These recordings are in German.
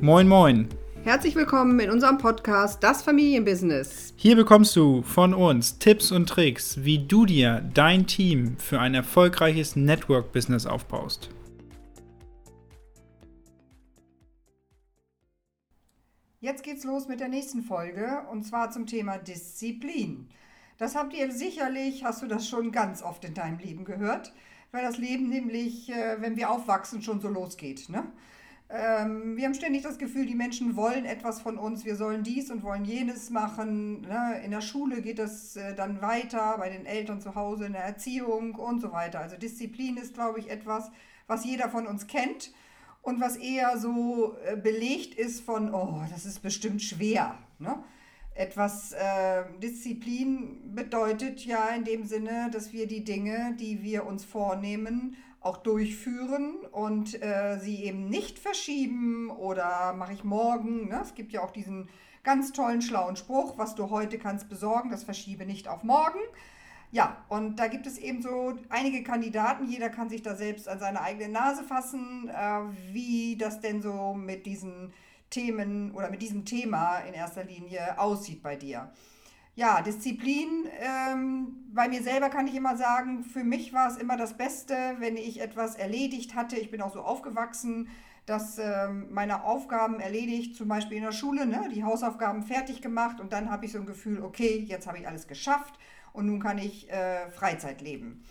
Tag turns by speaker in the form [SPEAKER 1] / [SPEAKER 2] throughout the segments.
[SPEAKER 1] Moin, moin.
[SPEAKER 2] Herzlich willkommen in unserem Podcast Das Familienbusiness.
[SPEAKER 1] Hier bekommst du von uns Tipps und Tricks, wie du dir dein Team für ein erfolgreiches Network-Business aufbaust.
[SPEAKER 2] Jetzt geht's los mit der nächsten Folge und zwar zum Thema Disziplin. Das habt ihr sicherlich, hast du das schon ganz oft in deinem Leben gehört, weil das Leben nämlich, äh, wenn wir aufwachsen, schon so losgeht. Ne? Ähm, wir haben ständig das Gefühl, die Menschen wollen etwas von uns, wir sollen dies und wollen jenes machen. Ne? In der Schule geht es äh, dann weiter, bei den Eltern zu Hause, in der Erziehung und so weiter. Also Disziplin ist, glaube ich, etwas, was jeder von uns kennt und was eher so äh, belegt ist von, oh, das ist bestimmt schwer. Ne? Etwas äh, Disziplin bedeutet ja in dem Sinne, dass wir die Dinge, die wir uns vornehmen, auch durchführen und äh, sie eben nicht verschieben oder mache ich morgen. Ne? Es gibt ja auch diesen ganz tollen, schlauen Spruch, was du heute kannst besorgen, das verschiebe nicht auf morgen. Ja, und da gibt es eben so einige Kandidaten, jeder kann sich da selbst an seine eigene Nase fassen, äh, wie das denn so mit diesen Themen oder mit diesem Thema in erster Linie aussieht bei dir. Ja, Disziplin, ähm, bei mir selber kann ich immer sagen, für mich war es immer das Beste, wenn ich etwas erledigt hatte. Ich bin auch so aufgewachsen, dass ähm, meine Aufgaben erledigt, zum Beispiel in der Schule, ne, die Hausaufgaben fertig gemacht und dann habe ich so ein Gefühl, okay, jetzt habe ich alles geschafft und nun kann ich äh, Freizeit leben.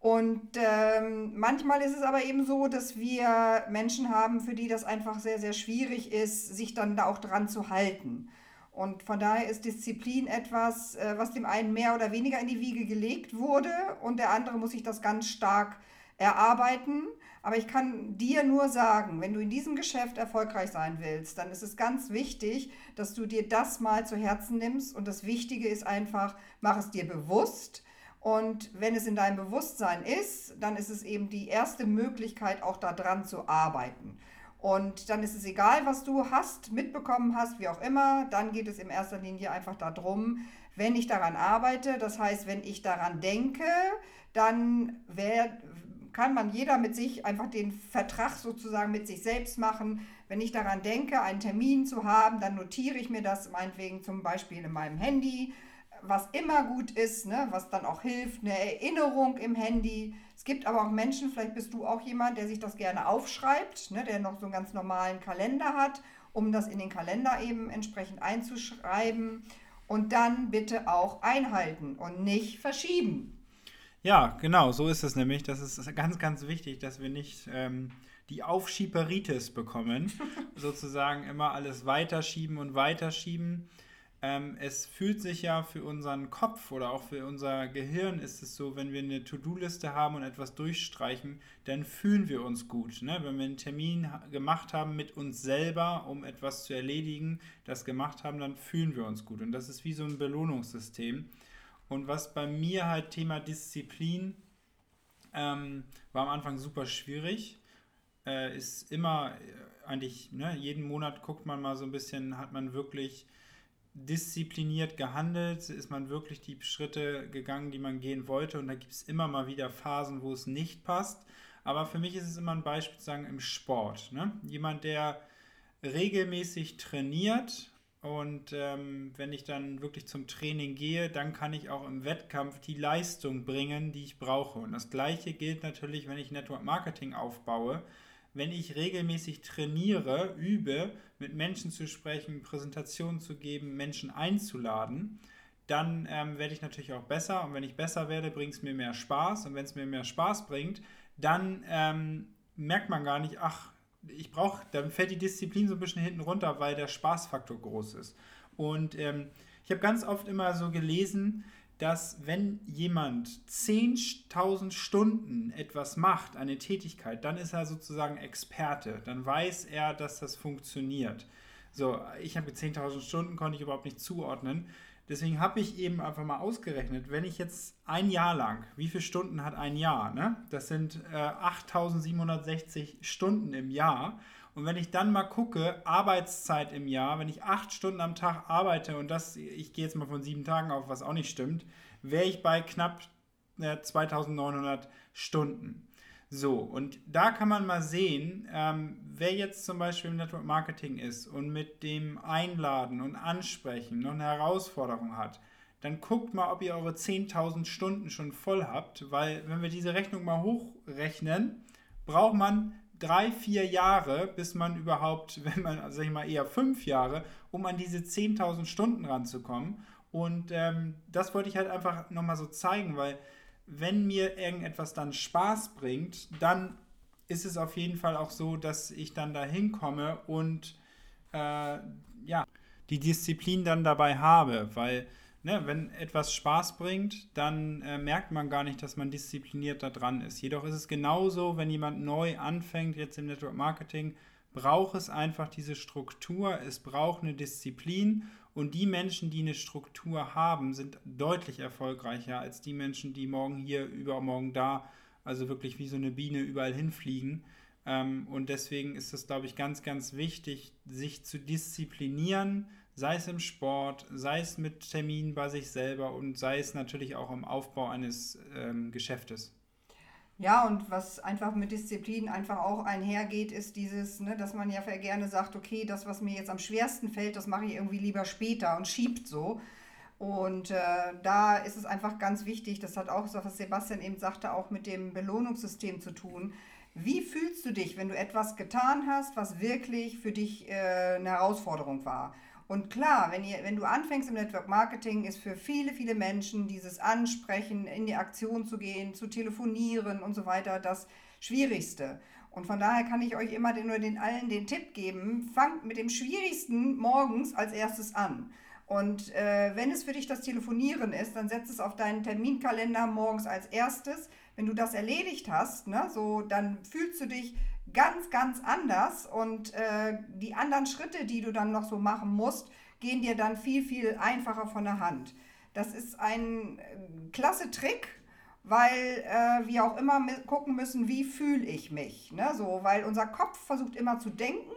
[SPEAKER 2] Und ähm, manchmal ist es aber eben so, dass wir Menschen haben, für die das einfach sehr, sehr schwierig ist, sich dann da auch dran zu halten. Und von daher ist Disziplin etwas, äh, was dem einen mehr oder weniger in die Wiege gelegt wurde und der andere muss sich das ganz stark erarbeiten. Aber ich kann dir nur sagen, wenn du in diesem Geschäft erfolgreich sein willst, dann ist es ganz wichtig, dass du dir das mal zu Herzen nimmst. Und das Wichtige ist einfach, mach es dir bewusst. Und wenn es in deinem Bewusstsein ist, dann ist es eben die erste Möglichkeit, auch daran zu arbeiten. Und dann ist es egal, was du hast, mitbekommen hast, wie auch immer. Dann geht es in erster Linie einfach darum, wenn ich daran arbeite, das heißt, wenn ich daran denke, dann wär, kann man jeder mit sich einfach den Vertrag sozusagen mit sich selbst machen. Wenn ich daran denke, einen Termin zu haben, dann notiere ich mir das meinetwegen zum Beispiel in meinem Handy, was immer gut ist, ne, was dann auch hilft, eine Erinnerung im Handy gibt aber auch Menschen, vielleicht bist du auch jemand, der sich das gerne aufschreibt, ne, der noch so einen ganz normalen Kalender hat, um das in den Kalender eben entsprechend einzuschreiben. Und dann bitte auch einhalten und nicht verschieben.
[SPEAKER 1] Ja, genau, so ist es nämlich. Das ist ganz, ganz wichtig, dass wir nicht ähm, die Aufschieberitis bekommen. sozusagen immer alles weiterschieben und weiterschieben. Ähm, es fühlt sich ja für unseren Kopf oder auch für unser Gehirn ist es so, wenn wir eine To-Do-Liste haben und etwas durchstreichen, dann fühlen wir uns gut. Ne? Wenn wir einen Termin gemacht haben mit uns selber, um etwas zu erledigen, das gemacht haben, dann fühlen wir uns gut. Und das ist wie so ein Belohnungssystem. Und was bei mir halt Thema Disziplin ähm, war am Anfang super schwierig. Äh, ist immer äh, eigentlich, ne, jeden Monat guckt man mal so ein bisschen, hat man wirklich diszipliniert gehandelt? Ist man wirklich die Schritte gegangen, die man gehen wollte? Und da gibt es immer mal wieder Phasen, wo es nicht passt. Aber für mich ist es immer ein Beispiel sagen im Sport. Ne? Jemand, der regelmäßig trainiert und ähm, wenn ich dann wirklich zum Training gehe, dann kann ich auch im Wettkampf die Leistung bringen, die ich brauche. Und das gleiche gilt natürlich, wenn ich Network Marketing aufbaue wenn ich regelmäßig trainiere, übe, mit Menschen zu sprechen, Präsentationen zu geben, Menschen einzuladen, dann ähm, werde ich natürlich auch besser. Und wenn ich besser werde, bringt es mir mehr Spaß. Und wenn es mir mehr Spaß bringt, dann ähm, merkt man gar nicht, ach, ich brauche, dann fällt die Disziplin so ein bisschen hinten runter, weil der Spaßfaktor groß ist. Und ähm, ich habe ganz oft immer so gelesen, dass wenn jemand 10.000 Stunden etwas macht, eine Tätigkeit, dann ist er sozusagen Experte. Dann weiß er, dass das funktioniert. So, ich habe 10.000 Stunden, konnte ich überhaupt nicht zuordnen. Deswegen habe ich eben einfach mal ausgerechnet, wenn ich jetzt ein Jahr lang, wie viele Stunden hat ein Jahr? Ne? Das sind äh, 8760 Stunden im Jahr. Und wenn ich dann mal gucke, Arbeitszeit im Jahr, wenn ich acht Stunden am Tag arbeite und das, ich gehe jetzt mal von sieben Tagen auf, was auch nicht stimmt, wäre ich bei knapp äh, 2900 Stunden. So, und da kann man mal sehen, ähm, wer jetzt zum Beispiel im Network Marketing ist und mit dem Einladen und Ansprechen noch eine Herausforderung hat, dann guckt mal, ob ihr eure 10.000 Stunden schon voll habt, weil wenn wir diese Rechnung mal hochrechnen, braucht man drei, vier Jahre, bis man überhaupt, wenn man, sag ich mal, eher fünf Jahre, um an diese 10.000 Stunden ranzukommen. Und ähm, das wollte ich halt einfach nochmal so zeigen, weil wenn mir irgendetwas dann Spaß bringt, dann ist es auf jeden Fall auch so, dass ich dann da hinkomme und äh, ja, die Disziplin dann dabei habe, weil ne, wenn etwas Spaß bringt, dann äh, merkt man gar nicht, dass man diszipliniert da dran ist. Jedoch ist es genauso, wenn jemand neu anfängt, jetzt im Network Marketing, braucht es einfach diese Struktur, es braucht eine Disziplin und die Menschen, die eine Struktur haben, sind deutlich erfolgreicher als die Menschen, die morgen hier, übermorgen da, also wirklich wie so eine Biene überall hinfliegen. Ähm, und deswegen ist es, glaube ich, ganz, ganz wichtig, sich zu disziplinieren, sei es im Sport, sei es mit Terminen bei sich selber und sei es natürlich auch im Aufbau eines ähm, Geschäftes.
[SPEAKER 2] Ja, und was einfach mit Disziplin einfach auch einhergeht, ist dieses, ne, dass man ja gerne sagt, okay, das, was mir jetzt am schwersten fällt, das mache ich irgendwie lieber später und schiebt so. Und äh, da ist es einfach ganz wichtig, das hat auch, so, was Sebastian eben sagte, auch mit dem Belohnungssystem zu tun. Wie fühlst du dich, wenn du etwas getan hast, was wirklich für dich äh, eine Herausforderung war? Und klar, wenn, ihr, wenn du anfängst im Network Marketing, ist für viele, viele Menschen dieses Ansprechen, in die Aktion zu gehen, zu telefonieren und so weiter das Schwierigste. Und von daher kann ich euch immer den, nur den allen den Tipp geben, fangt mit dem Schwierigsten morgens als erstes an. Und äh, wenn es für dich das Telefonieren ist, dann setz es auf deinen Terminkalender morgens als erstes. Wenn du das erledigt hast, ne, so, dann fühlst du dich ganz, ganz anders und äh, die anderen Schritte, die du dann noch so machen musst, gehen dir dann viel, viel einfacher von der Hand. Das ist ein äh, klasse Trick, weil äh, wir auch immer gucken müssen, wie fühle ich mich. Ne? So, weil unser Kopf versucht immer zu denken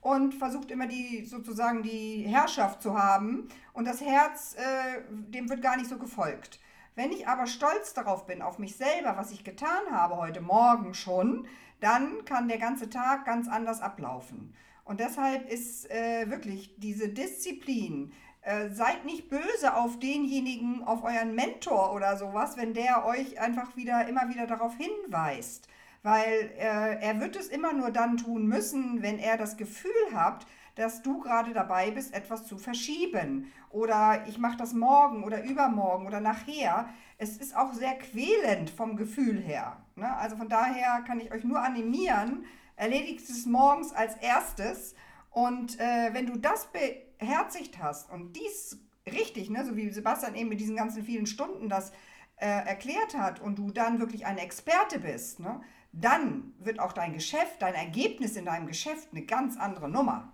[SPEAKER 2] und versucht immer die sozusagen die Herrschaft zu haben und das Herz, äh, dem wird gar nicht so gefolgt. Wenn ich aber stolz darauf bin, auf mich selber, was ich getan habe heute Morgen schon, dann kann der ganze Tag ganz anders ablaufen. Und deshalb ist äh, wirklich diese Disziplin, äh, seid nicht böse auf denjenigen, auf euren Mentor oder sowas, wenn der euch einfach wieder immer wieder darauf hinweist. Weil äh, er wird es immer nur dann tun müssen, wenn er das Gefühl hat, dass du gerade dabei bist, etwas zu verschieben. Oder ich mache das morgen oder übermorgen oder nachher. Es ist auch sehr quälend vom Gefühl her. Ne? Also von daher kann ich euch nur animieren, erledigt es morgens als erstes. Und äh, wenn du das beherzigt hast und dies richtig, ne, so wie Sebastian eben mit diesen ganzen vielen Stunden das äh, erklärt hat und du dann wirklich ein Experte bist, ne, dann wird auch dein Geschäft, dein Ergebnis in deinem Geschäft eine ganz andere Nummer.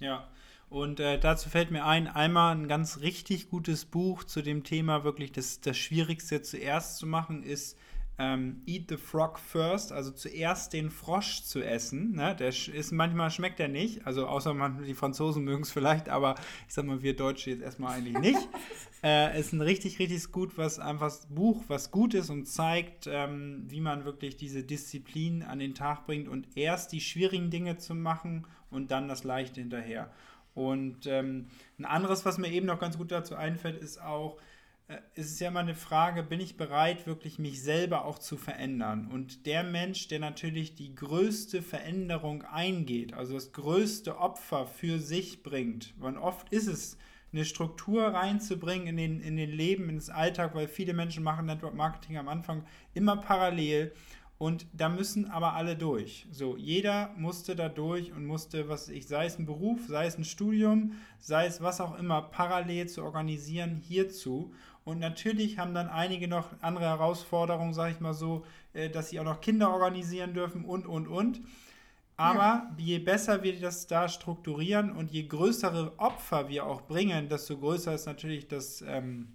[SPEAKER 1] Ja, und äh, dazu fällt mir ein, einmal ein ganz richtig gutes Buch zu dem Thema, wirklich das, das Schwierigste zuerst zu machen, ist ähm, Eat the Frog First, also zuerst den Frosch zu essen. Ne? Der ist, manchmal schmeckt er nicht, also außer man, die Franzosen mögen es vielleicht, aber ich sag mal, wir Deutsche jetzt erstmal eigentlich nicht. äh, ist ein richtig, richtig gut, was einfach Buch, was gut ist und zeigt, ähm, wie man wirklich diese Disziplin an den Tag bringt und erst die schwierigen Dinge zu machen und dann das Leichte hinterher. Und ähm, ein anderes, was mir eben noch ganz gut dazu einfällt, ist auch, äh, es ist ja immer eine Frage, bin ich bereit, wirklich mich selber auch zu verändern? Und der Mensch, der natürlich die größte Veränderung eingeht, also das größte Opfer für sich bringt, weil oft ist es, eine Struktur reinzubringen in den, in den Leben, ins Alltag, weil viele Menschen machen Network Marketing am Anfang immer parallel und da müssen aber alle durch. So, jeder musste da durch und musste, was ich, sei es ein Beruf, sei es ein Studium, sei es was auch immer, parallel zu organisieren hierzu. Und natürlich haben dann einige noch andere Herausforderungen, sage ich mal so, äh, dass sie auch noch Kinder organisieren dürfen und, und, und. Aber ja. je besser wir das da strukturieren und je größere Opfer wir auch bringen, desto größer ist natürlich das ähm,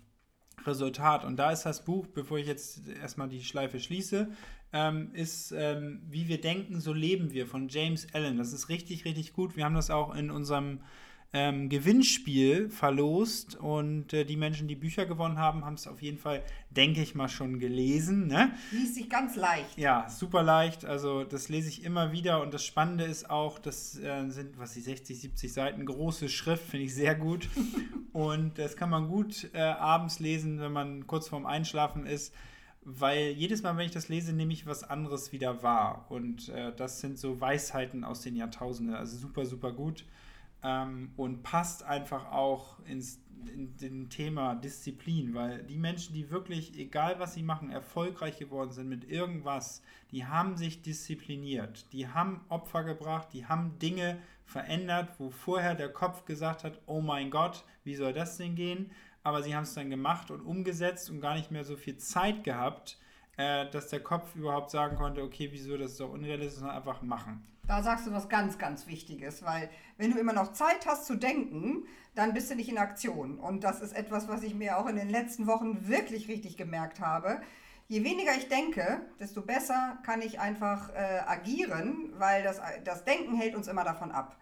[SPEAKER 1] Resultat. Und da ist das Buch, bevor ich jetzt erstmal die Schleife schließe, ähm, ist ähm, Wie wir denken, so leben wir von James Allen. Das ist richtig, richtig gut. Wir haben das auch in unserem ähm, Gewinnspiel verlost und äh, die Menschen, die Bücher gewonnen haben, haben es auf jeden Fall, denke ich mal, schon gelesen. Ne?
[SPEAKER 2] Liest sich ganz leicht.
[SPEAKER 1] Ja, super leicht. Also das lese ich immer wieder und das Spannende ist auch, das äh, sind, was die 60, 70 Seiten, große Schrift, finde ich sehr gut. und das kann man gut äh, abends lesen, wenn man kurz vorm Einschlafen ist weil jedes Mal, wenn ich das lese, nehme ich was anderes wieder wahr. Und äh, das sind so Weisheiten aus den Jahrtausenden. Also super, super gut. Ähm, und passt einfach auch ins in den Thema Disziplin, weil die Menschen, die wirklich, egal was sie machen, erfolgreich geworden sind mit irgendwas, die haben sich diszipliniert, die haben Opfer gebracht, die haben Dinge verändert, wo vorher der Kopf gesagt hat, oh mein Gott, wie soll das denn gehen? aber sie haben es dann gemacht und umgesetzt und gar nicht mehr so viel Zeit gehabt, äh, dass der Kopf überhaupt sagen konnte, okay, wieso, das ist doch unrealistisch, sondern einfach machen.
[SPEAKER 2] Da sagst du was ganz, ganz Wichtiges, weil wenn du immer noch Zeit hast zu denken, dann bist du nicht in Aktion. Und das ist etwas, was ich mir auch in den letzten Wochen wirklich richtig gemerkt habe. Je weniger ich denke, desto besser kann ich einfach äh, agieren, weil das, das Denken hält uns immer davon ab.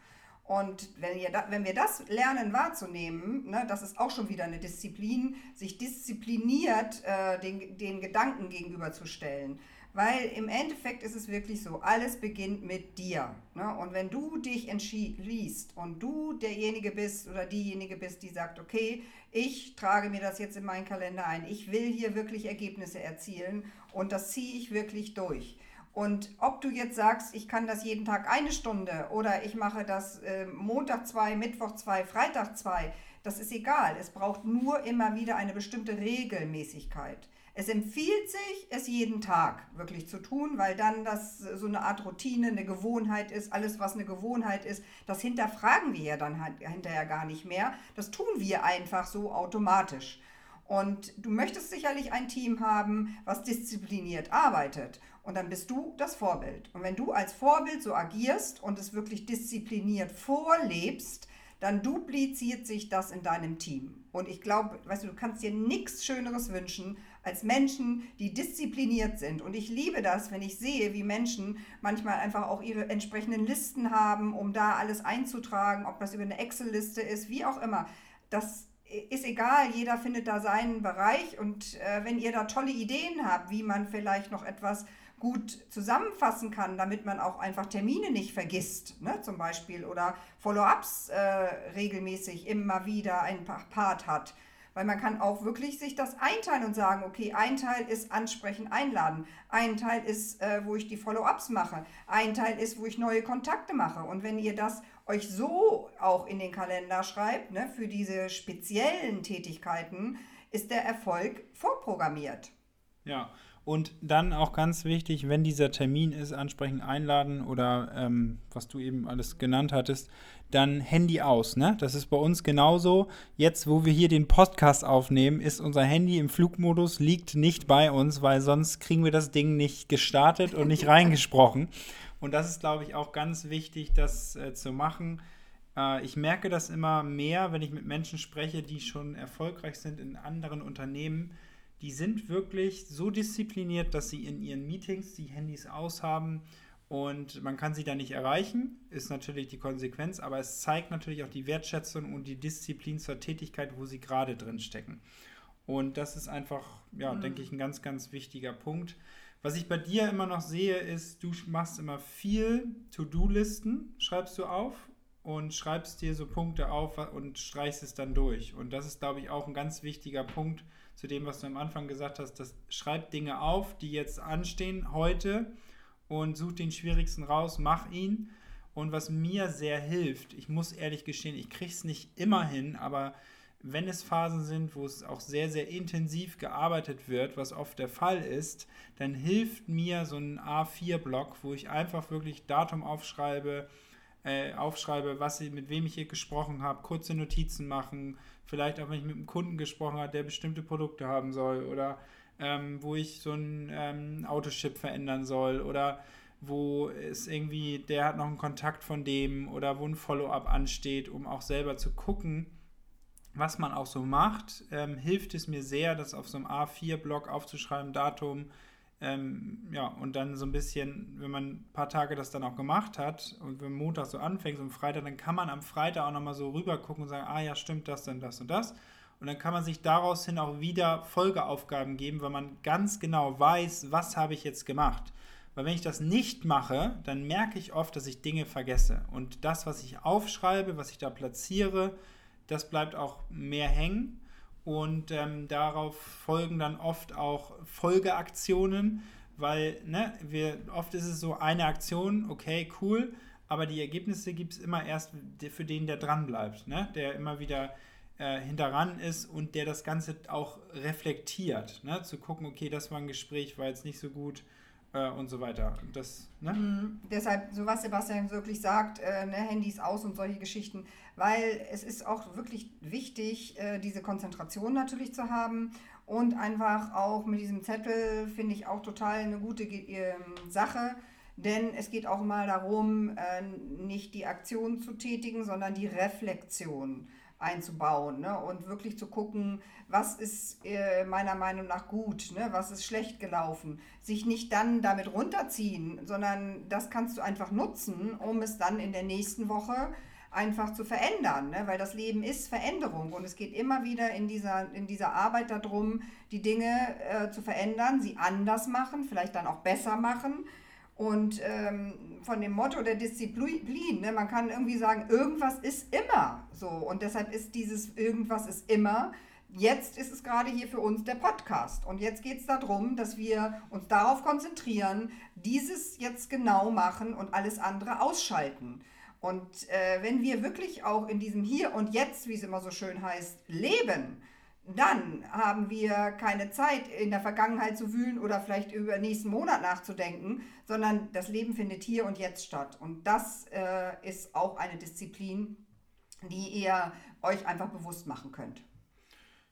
[SPEAKER 2] Und wenn, da, wenn wir das lernen wahrzunehmen, ne, das ist auch schon wieder eine Disziplin, sich diszipliniert äh, den, den Gedanken gegenüberzustellen. Weil im Endeffekt ist es wirklich so, alles beginnt mit dir. Ne? Und wenn du dich entschließt und du derjenige bist oder diejenige bist, die sagt, okay, ich trage mir das jetzt in meinen Kalender ein, ich will hier wirklich Ergebnisse erzielen und das ziehe ich wirklich durch und ob du jetzt sagst, ich kann das jeden Tag eine Stunde oder ich mache das äh, Montag zwei, Mittwoch zwei, Freitag zwei, das ist egal. Es braucht nur immer wieder eine bestimmte Regelmäßigkeit. Es empfiehlt sich, es jeden Tag wirklich zu tun, weil dann das so eine Art Routine, eine Gewohnheit ist. Alles, was eine Gewohnheit ist, das hinterfragen wir ja dann halt hinterher gar nicht mehr. Das tun wir einfach so automatisch. Und du möchtest sicherlich ein Team haben, was diszipliniert arbeitet. Und dann bist du das Vorbild. Und wenn du als Vorbild so agierst und es wirklich diszipliniert vorlebst, dann dupliziert sich das in deinem Team. Und ich glaube, weißt du, du kannst dir nichts Schöneres wünschen als Menschen, die diszipliniert sind. Und ich liebe das, wenn ich sehe, wie Menschen manchmal einfach auch ihre entsprechenden Listen haben, um da alles einzutragen, ob das über eine Excel-Liste ist, wie auch immer. Das ist egal, jeder findet da seinen Bereich und äh, wenn ihr da tolle Ideen habt, wie man vielleicht noch etwas gut zusammenfassen kann, damit man auch einfach Termine nicht vergisst, ne, zum Beispiel, oder Follow-ups äh, regelmäßig immer wieder ein Part hat. Weil man kann auch wirklich sich das einteilen und sagen, okay, ein Teil ist ansprechen, einladen, ein Teil ist, äh, wo ich die Follow-ups mache, ein Teil ist, wo ich neue Kontakte mache. Und wenn ihr das euch so auch in den Kalender schreibt, ne, für diese speziellen Tätigkeiten, ist der Erfolg vorprogrammiert.
[SPEAKER 1] Ja, und dann auch ganz wichtig, wenn dieser Termin ist, ansprechend einladen oder ähm, was du eben alles genannt hattest, dann Handy aus. Ne? Das ist bei uns genauso. Jetzt, wo wir hier den Podcast aufnehmen, ist unser Handy im Flugmodus, liegt nicht bei uns, weil sonst kriegen wir das Ding nicht gestartet und nicht reingesprochen. Und das ist, glaube ich, auch ganz wichtig, das äh, zu machen. Äh, ich merke das immer mehr, wenn ich mit Menschen spreche, die schon erfolgreich sind in anderen Unternehmen. Die sind wirklich so diszipliniert, dass sie in ihren Meetings die Handys aushaben und man kann sie da nicht erreichen, ist natürlich die Konsequenz, aber es zeigt natürlich auch die Wertschätzung und die Disziplin zur Tätigkeit, wo sie gerade drin stecken. Und das ist einfach, ja, mhm. denke ich, ein ganz, ganz wichtiger Punkt. Was ich bei dir immer noch sehe, ist, du machst immer viel To-Do-Listen, schreibst du auf und schreibst dir so Punkte auf und streichst es dann durch. Und das ist, glaube ich, auch ein ganz wichtiger Punkt zu dem, was du am Anfang gesagt hast. Das schreib Dinge auf, die jetzt anstehen heute und such den schwierigsten raus, mach ihn. Und was mir sehr hilft, ich muss ehrlich gestehen, ich kriege es nicht immer hin, aber wenn es Phasen sind, wo es auch sehr, sehr intensiv gearbeitet wird, was oft der Fall ist, dann hilft mir so ein A4-Block, wo ich einfach wirklich Datum aufschreibe, äh, aufschreibe, was mit wem ich hier gesprochen habe, kurze Notizen machen, vielleicht auch wenn ich mit einem Kunden gesprochen habe, der bestimmte Produkte haben soll oder ähm, wo ich so ein ähm, Autochip verändern soll oder wo es irgendwie, der hat noch einen Kontakt von dem oder wo ein Follow-up ansteht, um auch selber zu gucken, was man auch so macht, ähm, hilft es mir sehr, das auf so einem A4-Block aufzuschreiben, Datum, Ähm, ja, und dann so ein bisschen, wenn man ein paar Tage das dann auch gemacht hat und wenn Montag so anfängt und Freitag, dann kann man am Freitag auch nochmal so rüber gucken und sagen, ah ja, stimmt das, dann das und das. Und dann kann man sich daraus hin auch wieder Folgeaufgaben geben, weil man ganz genau weiß, was habe ich jetzt gemacht. Weil wenn ich das nicht mache, dann merke ich oft, dass ich Dinge vergesse. Und das, was ich aufschreibe, was ich da platziere, das bleibt auch mehr hängen. Und ähm, darauf folgen dann oft auch Folgeaktionen, weil ne, wir, oft ist es so eine Aktion, okay, cool, aber die Ergebnisse gibt es immer erst für den, der dran bleibt, ne? der immer wieder äh, hinteran ist und der das Ganze auch reflektiert. Ne? Zu gucken, okay, das war ein Gespräch, war jetzt nicht so gut äh, und so weiter. Das, ne?
[SPEAKER 2] Mhm. Deshalb, so was Sebastian wirklich sagt, äh, ne, Handys aus und solche Geschichten, weil es ist auch wirklich wichtig, äh, diese Konzentration natürlich zu haben und einfach auch mit diesem Zettel finde ich auch total eine gute äh, Sache. Denn es geht auch mal darum, äh, nicht die Aktion zu tätigen, sondern die Reflexion einzubauen ne? und wirklich zu gucken, was ist äh, meiner Meinung nach gut, ne? was ist schlecht gelaufen. Sich nicht dann damit runterziehen, sondern das kannst du einfach nutzen, um es dann in der nächsten Woche einfach zu verändern, ne? weil das Leben ist Veränderung und es geht immer wieder in dieser, in dieser Arbeit darum, die Dinge äh, zu verändern, sie anders machen, vielleicht dann auch besser machen und ähm, von dem Motto der Disziplin, ne, man kann irgendwie sagen, irgendwas ist immer so. Und deshalb ist dieses irgendwas ist immer. Jetzt ist es gerade hier für uns der Podcast. Und jetzt geht es darum, dass wir uns darauf konzentrieren, dieses jetzt genau machen und alles andere ausschalten. Und äh, wenn wir wirklich auch in diesem Hier und Jetzt, wie es immer so schön heißt, leben, dann haben wir keine Zeit, in der Vergangenheit zu wühlen oder vielleicht über den nächsten Monat nachzudenken, sondern das Leben findet hier und jetzt statt. Und das äh, ist auch eine Disziplin, die ihr euch einfach bewusst machen könnt.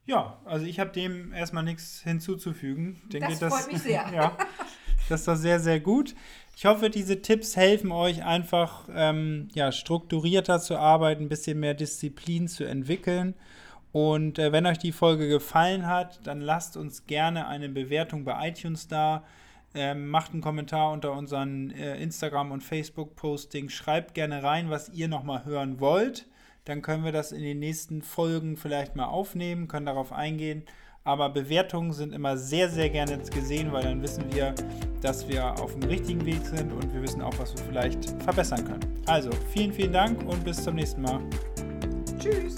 [SPEAKER 1] Ja, also ich habe dem erstmal nichts hinzuzufügen.
[SPEAKER 2] Denke, das freut das, mich sehr.
[SPEAKER 1] ja, das war sehr, sehr gut. Ich hoffe, diese Tipps helfen euch einfach ähm, ja, strukturierter zu arbeiten, ein bisschen mehr Disziplin zu entwickeln. Und äh, wenn euch die Folge gefallen hat, dann lasst uns gerne eine Bewertung bei iTunes da. Ähm, macht einen Kommentar unter unseren äh, Instagram- und Facebook-Posting. Schreibt gerne rein, was ihr nochmal hören wollt. Dann können wir das in den nächsten Folgen vielleicht mal aufnehmen, können darauf eingehen. Aber Bewertungen sind immer sehr, sehr gerne gesehen, weil dann wissen wir, dass wir auf dem richtigen Weg sind und wir wissen auch, was wir vielleicht verbessern können. Also, vielen, vielen Dank und bis zum nächsten Mal.
[SPEAKER 2] Tschüss.